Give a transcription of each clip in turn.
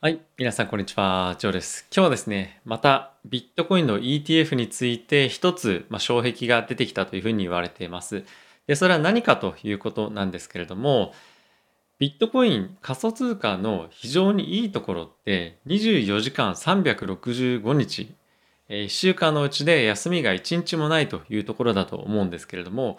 はい。皆さん、こんにちは。ジョーです。今日はですね、またビットコインの ETF について一つ、まあ、障壁が出てきたというふうに言われています。で、それは何かということなんですけれども、ビットコイン仮想通貨の非常にいいところって24時間365日、1週間のうちで休みが1日もないというところだと思うんですけれども、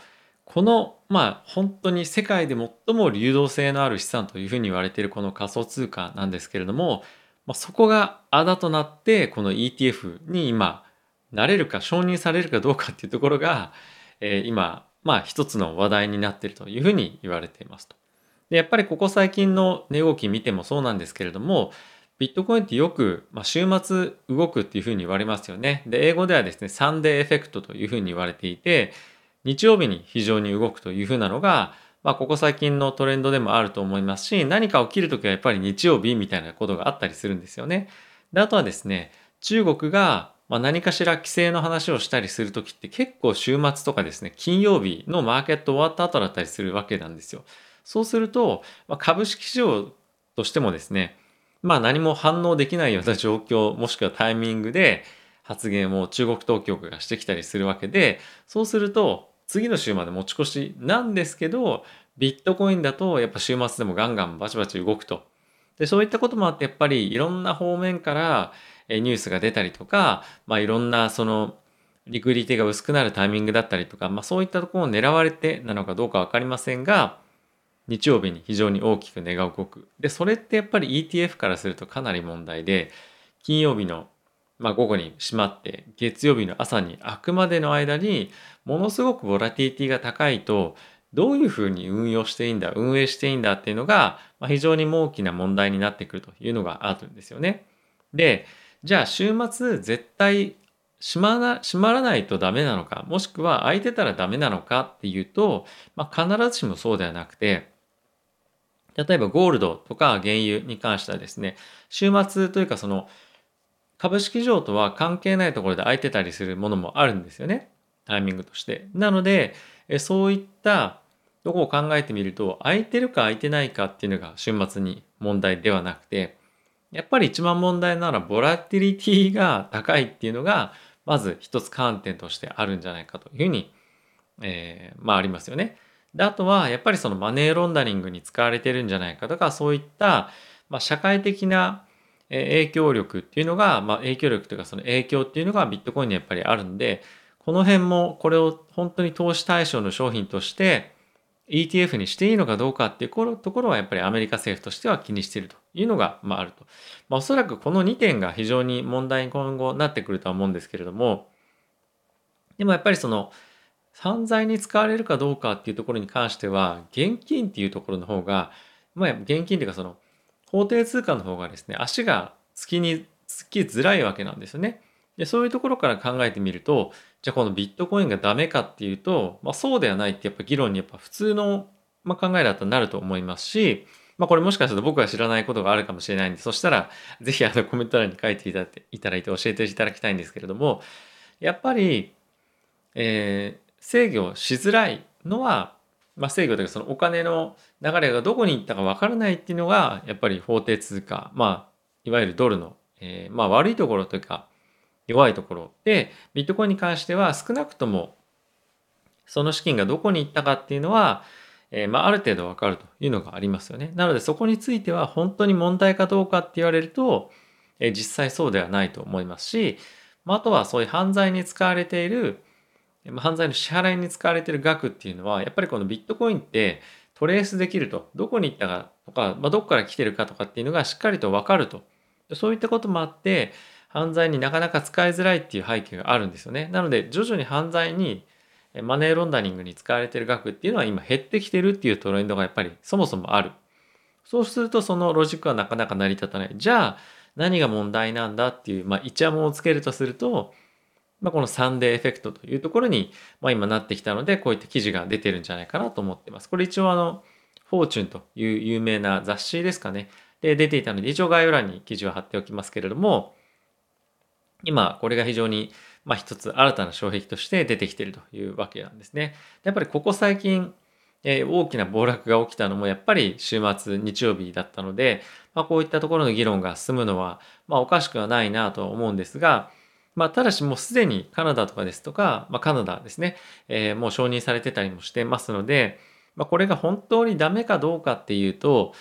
この、まあ、本当に世界で最も流動性のある資産というふうに言われているこの仮想通貨なんですけれども、まあ、そこがあだとなって、この ETF に今、なれるか承認されるかどうかっていうところが、えー、今、まあ一つの話題になっているというふうに言われていますと。で、やっぱりここ最近の値動き見てもそうなんですけれども、ビットコインってよく、まあ、週末動くっていうふうに言われますよね。で、英語ではですね、サンデーエフェクトというふうに言われていて、日曜日に非常に動くというふうなのが、まあ、ここ最近のトレンドでもあると思いますし、何か起きるときはやっぱり日曜日みたいなことがあったりするんですよね。で、あとはですね、中国がまあ何かしら規制の話をしたりするときって結構週末とかですね、金曜日のマーケット終わった後だったりするわけなんですよ。そうすると、まあ、株式市場としてもですね、まあ何も反応できないような状況、もしくはタイミングで発言を中国当局がしてきたりするわけで、そうすると次の週まで持ち越しなんですけど、ビットコインだとやっぱ週末でもガンガンバチバチ動くと。で、そういったこともあってやっぱりいろんな方面からニュースが出たりとか、まあいろんなそのリクリティが薄くなるタイミングだったりとか、まあそういったところを狙われてなのかどうかわかりませんが、日曜日に非常に大きく値が動く。で、それってやっぱり ETF からするとかなり問題で、金曜日のまあ、午後に閉まって月曜日の朝に開くまでの間にものすごくボラティリティが高いとどういうふうに運用していいんだ運営していいんだっていうのが、ま、非常に大きな問題になってくるというのがあるんですよね。でじゃあ週末絶対閉まら閉まらないとダメなのかもしくは空いてたらダメなのかっていうと、まあ、必ずしもそうではなくて例えばゴールドとか原油に関してはですね週末というかその株式上とは関係ないところで空いてたりするものもあるんですよね。タイミングとして。なので、そういったとこを考えてみると、空いてるか空いてないかっていうのが週末に問題ではなくて、やっぱり一番問題ならボラティリティが高いっていうのが、まず一つ観点としてあるんじゃないかというふうに、えー、まあありますよね。で、あとはやっぱりそのマネーロンダリングに使われてるんじゃないかとか、そういった、まあ、社会的な影響力っていうのが、まあ、影響力というかその影響っていうのがビットコインにやっぱりあるんで、この辺もこれを本当に投資対象の商品として ETF にしていいのかどうかっていうところはやっぱりアメリカ政府としては気にしているというのが、まあ、あると。まあ、おそらくこの2点が非常に問題に今後なってくるとは思うんですけれども、でもやっぱりその犯罪に使われるかどうかっていうところに関しては、現金っていうところの方が、まあ、現金っていうかその法定通貨の方がですね、足がつきに、つきづらいわけなんですよね。で、そういうところから考えてみると、じゃあこのビットコインがダメかっていうと、まあそうではないってやっぱ議論にやっぱ普通の、ま、考えだとなると思いますし、まあこれもしかすると僕は知らないことがあるかもしれないんで、そしたらぜひあのコメント欄に書いていただいていただいて教えていただきたいんですけれども、やっぱり、えー、制御しづらいのはまあ、制御というかそのお金の流れがどこに行ったか分からないっていうのがやっぱり法定通貨、まあ、いわゆるドルの、えー、まあ悪いところというか弱いところでビットコインに関しては少なくともその資金がどこに行ったかっていうのは、えー、まあ、ある程度分かるというのがありますよね。なのでそこについては本当に問題かどうかって言われると、えー、実際そうではないと思いますし、まあ、あとはそういう犯罪に使われている犯罪の支払いに使われている額っていうのはやっぱりこのビットコインってトレースできると。どこに行ったかとか、まあ、どこから来てるかとかっていうのがしっかりと分かると。そういったこともあって犯罪になかなか使いづらいっていう背景があるんですよね。なので徐々に犯罪にマネーロンダリングに使われている額っていうのは今減ってきてるっていうトレンドがやっぱりそもそもある。そうするとそのロジックはなかなか成り立たない。じゃあ何が問題なんだっていう、まあ、イチャモンをつけるとするとまあ、このサンデーエフェクトというところに、まあ、今なってきたので、こういった記事が出てるんじゃないかなと思ってます。これ一応あの、フォーチュンという有名な雑誌ですかね。で、出ていたので、一応概要欄に記事を貼っておきますけれども、今、これが非常に、まあ、一つ新たな障壁として出てきているというわけなんですね。やっぱりここ最近、え大きな暴落が起きたのもやっぱり週末日曜日だったので、まあ、こういったところの議論が進むのは、まあ、おかしくはないなと思うんですが、まあ、ただしもうすでにカナダとかですとか、まあ、カナダですね、えー、もう承認されてたりもしてますので、まあ、これが本当にダメかどうかっていうと、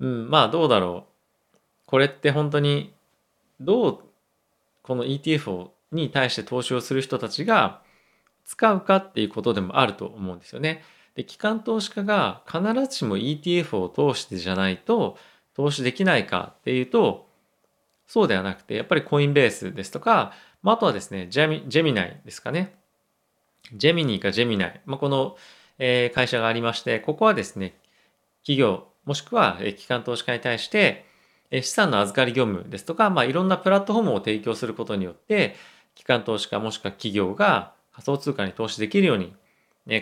うん、まあどうだろう。これって本当にどうこの ETF に対して投資をする人たちが使うかっていうことでもあると思うんですよね。で機関投資家が必ずしも ETF を通してじゃないと投資できないかっていうとそうではなくてやっぱりコインベースですとか、まあ、あとはですねジェミジェミナイですかねジェミニーかジェミナイ、まあ、この、えー、会社がありましてここはですね企業もしくは機関投資家に対して資産の預かり業務ですとか、まあ、いろんなプラットフォームを提供することによって機関投資家もしくは企業が仮想通貨に投資できるように、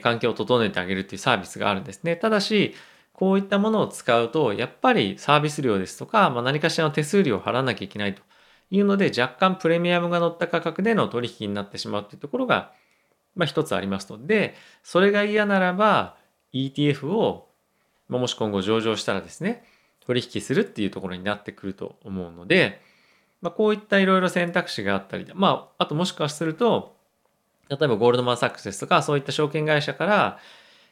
環境を整えてあげるっていうサービスがあるんですね。ただし、こういったものを使うと、やっぱりサービス料ですとか、まあ、何かしらの手数料を払わなきゃいけないというので、若干プレミアムが乗った価格での取引になってしまうっていうところが、まあ、一つありますので、それが嫌ならば、ETF を、もし今後上場したらですね、取引するっていうところになってくると思うので、まあ、こういったいろいろ選択肢があったり、まあ、あともしかすると、例えばゴールドマン・サックスですとか、そういった証券会社から、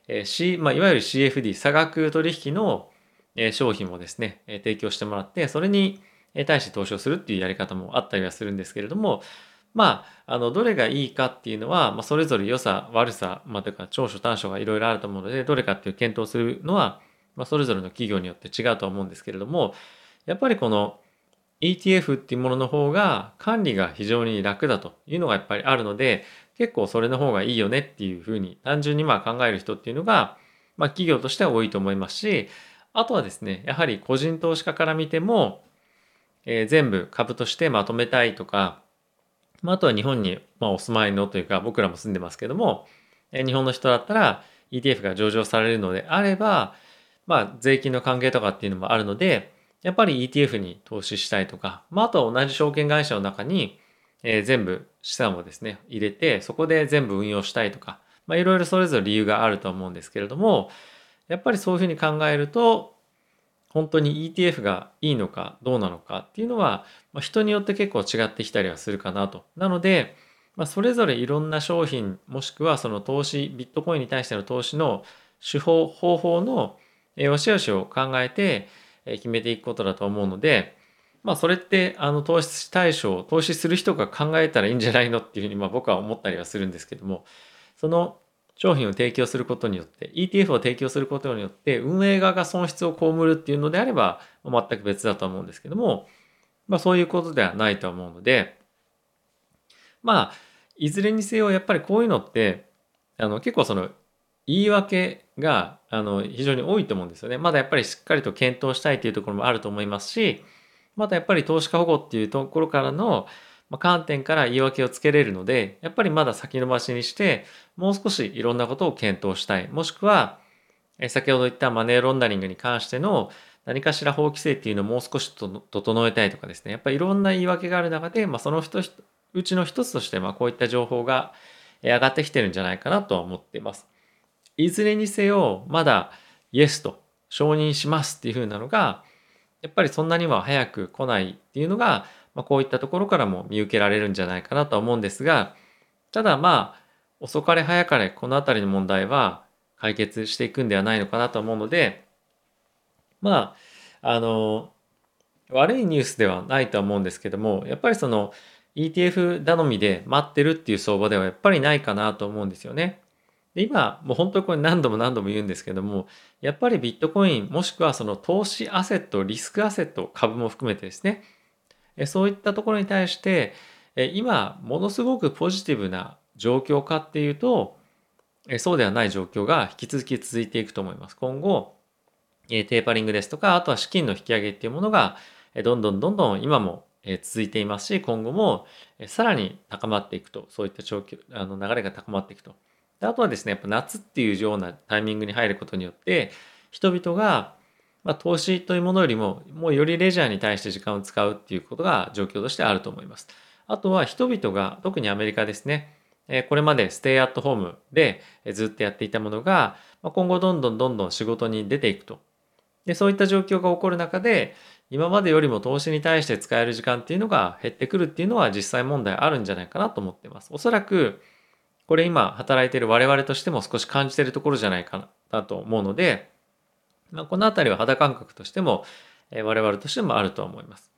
え C まあ、いわゆる CFD、差額取引の、え、商品もですね、え、提供してもらって、それに対して投資をするっていうやり方もあったりはするんですけれども、まあ、あの、どれがいいかっていうのは、まあ、それぞれ良さ、悪さ、まあ、というか、長所短所がいろいろあると思うので、どれかっていう検討するのは、まあ、それぞれの企業によって違うとは思うんですけれども、やっぱりこの ETF っていうものの方が管理が非常に楽だというのがやっぱりあるので、結構それの方がいいよねっていうふうに単純にまあ考える人っていうのが、まあ、企業としては多いと思いますしあとはですねやはり個人投資家から見ても、えー、全部株としてまとめたいとか、まあ、あとは日本にまあお住まいのというか僕らも住んでますけども、えー、日本の人だったら ETF が上場されるのであれば、まあ、税金の関係とかっていうのもあるのでやっぱり ETF に投資したいとか、まあ、あとは同じ証券会社の中にえー、全部資産をですね、入れて、そこで全部運用したいとか、まあ、いろいろそれぞれ理由があると思うんですけれども、やっぱりそういうふうに考えると、本当に ETF がいいのかどうなのかっていうのは、まあ、人によって結構違ってきたりはするかなと。なので、まあ、それぞれいろんな商品、もしくはその投資、ビットコインに対しての投資の手法、方法の良し悪しを考えて決めていくことだと思うので、まあそれってあの投資対象投資する人が考えたらいいんじゃないのっていうふうにまあ僕は思ったりはするんですけどもその商品を提供することによって ETF を提供することによって運営側が損失を被るっていうのであれば全く別だと思うんですけどもまあそういうことではないと思うのでまあいずれにせよやっぱりこういうのってあの結構その言い訳があの非常に多いと思うんですよね。まだやっぱりしっかりと検討したいというところもあると思いますしまたやっぱり投資家保護っていうところからの観点から言い訳をつけれるので、やっぱりまだ先延ばしにして、もう少しいろんなことを検討したい。もしくは、先ほど言ったマネーロンダリングに関しての何かしら法規制っていうのをもう少し整えたいとかですね。やっぱりいろんな言い訳がある中で、まあ、その人うちの一つとして、まあ、こういった情報が上がってきてるんじゃないかなとは思っています。いずれにせよ、まだイエスと承認しますっていうふうなのが、やっぱりそんなには早く来ないっていうのが、まあ、こういったところからも見受けられるんじゃないかなとは思うんですがただまあ遅かれ早かれこの辺りの問題は解決していくんではないのかなと思うのでまああの悪いニュースではないとは思うんですけどもやっぱりその ETF 頼みで待ってるっていう相場ではやっぱりないかなと思うんですよね。で今もう本当にこれ何度も何度も言うんですけどもやっぱりビットコインもしくはその投資アセットリスクアセット株も含めてですねそういったところに対して今ものすごくポジティブな状況かっていうとそうではない状況が引き続き続いていくと思います。今後テーパリングですとかあとは資金の引き上げっていうものがどんどんどんどん今も続いていますし今後もさらに高まっていくとそういった状況あの流れが高まっていくとであとはですね、やっぱ夏っていうようなタイミングに入ることによって、人々が、まあ、投資というものよりも、もうよりレジャーに対して時間を使うっていうことが状況としてあると思います。あとは人々が、特にアメリカですね、これまでステイアットホームでずっとやっていたものが、今後どんどんどんどん仕事に出ていくと。で、そういった状況が起こる中で、今までよりも投資に対して使える時間っていうのが減ってくるっていうのは実際問題あるんじゃないかなと思っています。おそらく、これ今働いてる我々としても少し感じてるところじゃないかなと思うので、まあ、このあたりは肌感覚としても、え我々としてもあるとは思います。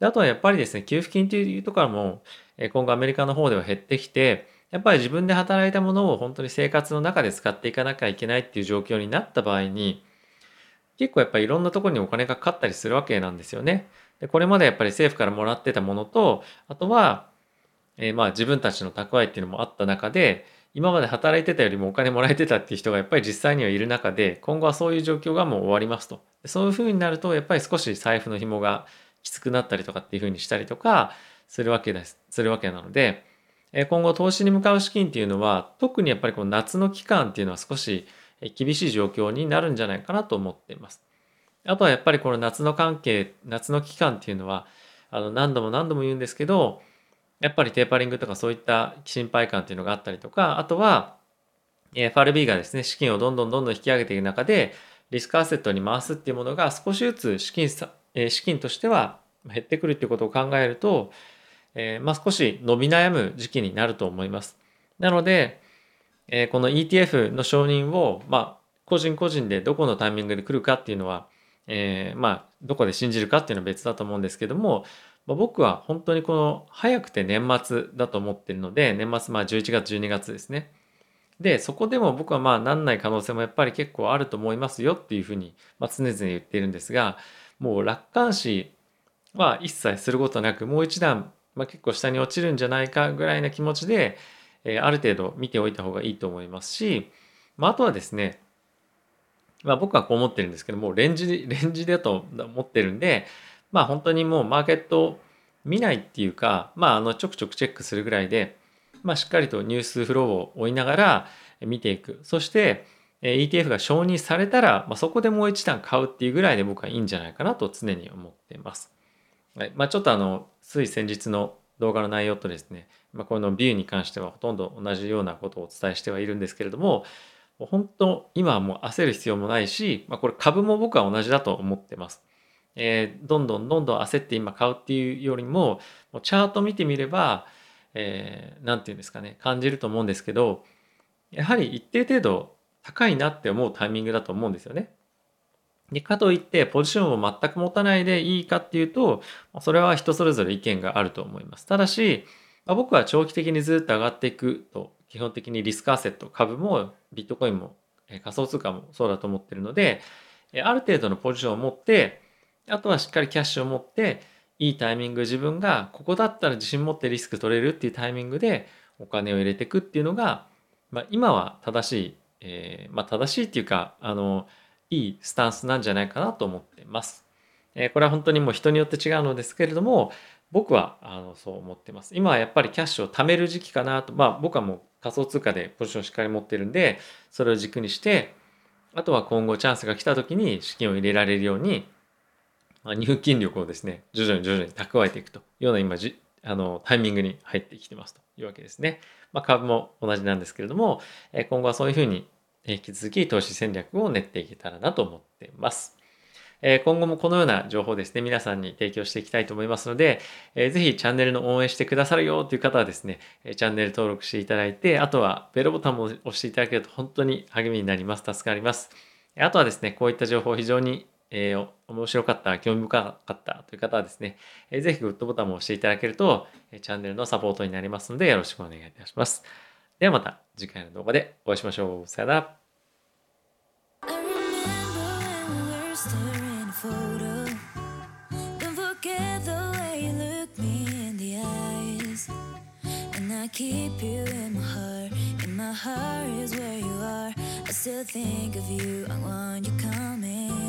であとはやっぱりですね、給付金というところも、え今後アメリカの方では減ってきて、やっぱり自分で働いたものを本当に生活の中で使っていかなきゃいけないっていう状況になった場合に、結構やっぱりいろんなところにお金がかかったりするわけなんですよね。でこれまでやっぱり政府からもらってたものと、あとは、えー、まあ自分たちの蓄えっていうのもあった中で、今まで働いてたよりもお金もらえてたっていう人がやっぱり実際にはいる中で、今後はそういう状況がもう終わりますと。そういうふうになると、やっぱり少し財布の紐がきつくなったりとかっていうふうにしたりとかするわけです。するわけなのでえ、今後投資に向かう資金っていうのは、特にやっぱりこの夏の期間っていうのは少し厳しい状況になるんじゃないかなと思っています。あとはやっぱりこの夏の関係、夏の期間っていうのは、あの何度も何度も言うんですけど、やっぱりテーパリングとかそういった心配感っていうのがあったりとか、あとは、FRB がですね、資金をどんどんどんどん引き上げていく中で、リスクアセットに回すっていうものが少しずつ資金資金としては減ってくるっていうことを考えると、えー、まあ、少し伸び悩む時期になると思います。なので、えー、この ETF の承認を、まあ、個人個人でどこのタイミングで来るかっていうのは、えー、まあ、どこで信じるかっていうのは別だと思うんですけども、まあ、僕は本当にこの早くて年末だと思ってるので、年末まあ11月、12月ですね。で、そこでも僕はまあなんない可能性もやっぱり結構あると思いますよっていうふうに、まあ、常々言っているんですが、もう楽観視は一切することなく、もう一段、まあ、結構下に落ちるんじゃないかぐらいな気持ちで、えー、ある程度見ておいた方がいいと思いますし、まあ、あとはですね、まあ、僕はこう思ってるんですけども、レンジ、レンジだと思ってるんで、まあ本当にもうマーケットを見ないっていうか、まああのちょくちょくチェックするぐらいで、まあしっかりとニュースフローを追いながら見ていく。そして、ETF が承認されたら、まあ、そこでもう一段買うっていうぐらいで僕はいいんじゃないかなと常に思っています。はいまあ、ちょっとあの、つい先日の動画の内容とですね、まあ、このビューに関してはほとんど同じようなことをお伝えしてはいるんですけれども、本当、今はもう焦る必要もないし、まあ、これ株も僕は同じだと思ってます。えー、どんどんどんどん焦って今買うっていうよりも、もうチャート見てみれば、えー、て言うんですかね、感じると思うんですけど、やはり一定程度高いなって思うタイミングだと思うんですよね。でかといってポジションを全く持たないでいいかっていうとそれは人それぞれ意見があると思います。ただし、まあ、僕は長期的にずっと上がっていくと基本的にリスクアセット株もビットコインも仮想通貨もそうだと思ってるのである程度のポジションを持ってあとはしっかりキャッシュを持っていいタイミング自分がここだったら自信持ってリスク取れるっていうタイミングでお金を入れていくっていうのが、まあ、今は正しい、えー、まあ、正しいっていうかあのいいスタンスなんじゃないかなと思ってます。えー、これは本当にもう人によって違うのですけれども僕はあのそう思ってます。今はやっぱりキャッシュを貯める時期かなとまあ僕はもう仮想通貨でポジションしっかり持ってるんでそれを軸にしてあとは今後チャンスが来た時に資金を入れられるように入金力をですね徐々に徐々に蓄えていくというような今じあのタイミングに入ってきてますというわけですね。まあ、株も同じなんですけれども今後はそういうふうに引き続き投資戦略を練っていけたらなと思っています。今後もこのような情報をですね、皆さんに提供していきたいと思いますので、ぜひチャンネルの応援してくださるよという方はですね、チャンネル登録していただいて、あとはベルボタンも押していただけると本当に励みになります。助かります。あとはですね、こういった情報非常にえー、面白かった、興味深かったという方はですね、えー、ぜひグッドボタンも押していただけると、えチャンネルのサポートになりますので、よろしくお願いいたします。ではまた次回の動画でお会いしましょう。さよなら。keep you in my heart, and my heart is where you are. I still think of you, I want you coming.